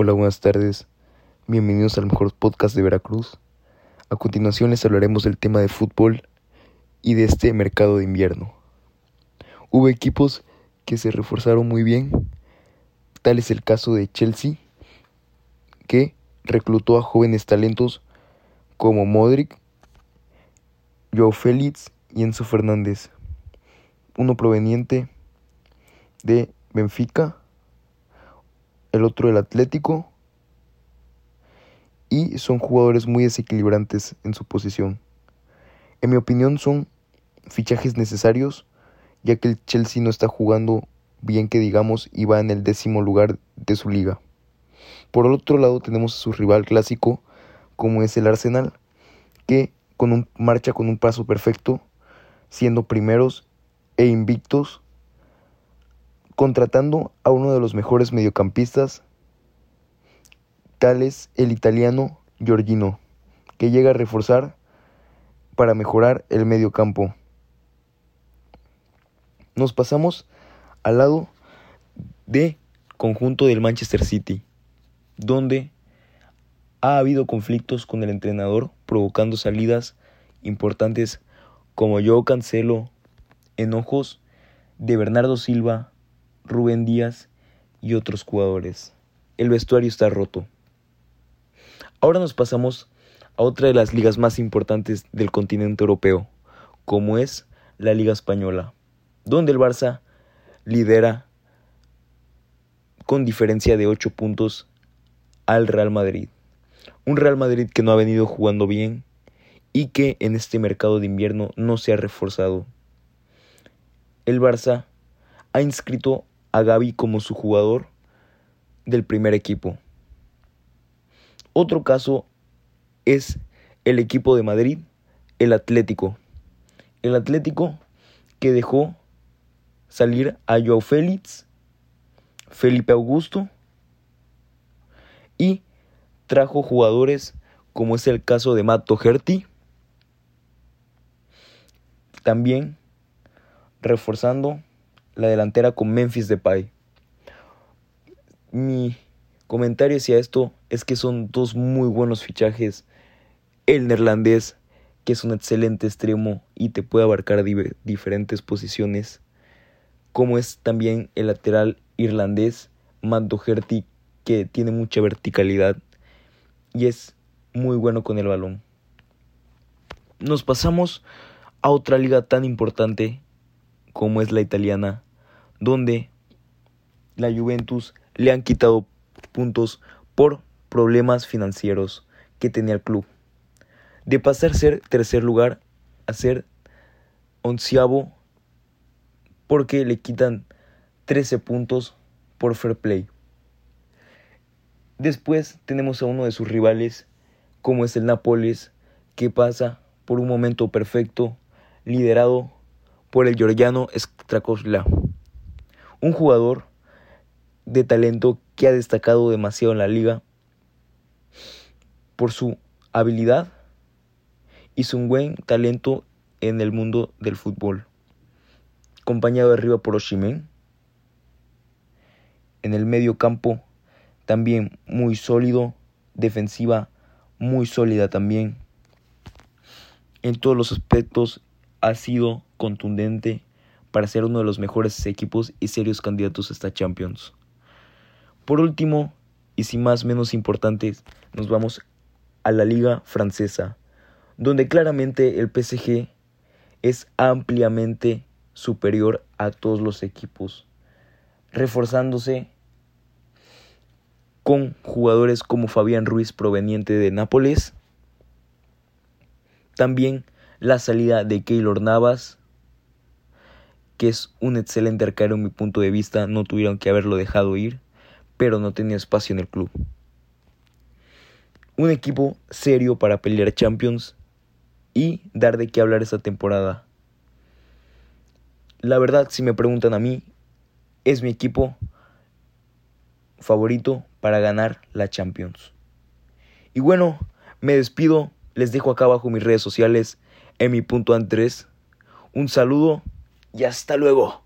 Hola, buenas tardes. Bienvenidos al mejor podcast de Veracruz. A continuación les hablaremos del tema de fútbol y de este mercado de invierno. Hubo equipos que se reforzaron muy bien. Tal es el caso de Chelsea, que reclutó a jóvenes talentos como Modric, Joe Félix y Enzo Fernández. Uno proveniente de Benfica el otro el Atlético y son jugadores muy desequilibrantes en su posición. En mi opinión son fichajes necesarios ya que el Chelsea no está jugando bien que digamos y va en el décimo lugar de su liga. Por el otro lado tenemos a su rival clásico como es el Arsenal que con un, marcha con un paso perfecto siendo primeros e invictos contratando a uno de los mejores mediocampistas, tal es el italiano Giorgino, que llega a reforzar para mejorar el mediocampo. Nos pasamos al lado de conjunto del Manchester City, donde ha habido conflictos con el entrenador provocando salidas importantes como yo Cancelo, enojos de Bernardo Silva, Rubén Díaz y otros jugadores. El vestuario está roto. Ahora nos pasamos a otra de las ligas más importantes del continente europeo, como es la Liga Española, donde el Barça lidera con diferencia de 8 puntos al Real Madrid. Un Real Madrid que no ha venido jugando bien y que en este mercado de invierno no se ha reforzado. El Barça ha inscrito a Gaby como su jugador del primer equipo. Otro caso es el equipo de Madrid, el Atlético. El Atlético que dejó salir a Joao Félix, Felipe Augusto y trajo jugadores como es el caso de Matt Doherty. También reforzando la delantera con Memphis Depay. Mi comentario hacia esto es que son dos muy buenos fichajes. El neerlandés, que es un excelente extremo y te puede abarcar diferentes posiciones, como es también el lateral irlandés, Matt Doherty, que tiene mucha verticalidad y es muy bueno con el balón. Nos pasamos a otra liga tan importante como es la italiana, donde la Juventus le han quitado puntos por problemas financieros que tenía el club. De pasar a ser tercer lugar a ser onceavo porque le quitan 13 puntos por fair play. Después tenemos a uno de sus rivales, como es el Nápoles, que pasa por un momento perfecto, liderado por el georgiano Strakosla un jugador de talento que ha destacado demasiado en la liga por su habilidad y su buen talento en el mundo del fútbol. Acompañado arriba por Oshimen. En el medio campo también muy sólido, defensiva muy sólida también. En todos los aspectos ha sido contundente para ser uno de los mejores equipos y serios candidatos a esta Champions. Por último, y sin más menos importantes, nos vamos a la liga francesa, donde claramente el PSG es ampliamente superior a todos los equipos, reforzándose con jugadores como Fabián Ruiz proveniente de Nápoles, también la salida de Keylor Navas, que es un excelente arquero en mi punto de vista, no tuvieron que haberlo dejado ir, pero no tenía espacio en el club. Un equipo serio para pelear Champions y dar de qué hablar esta temporada. La verdad, si me preguntan a mí, es mi equipo favorito para ganar la Champions. Y bueno, me despido, les dejo acá abajo mis redes sociales en mi punto Andrés. Un saludo y hasta luego.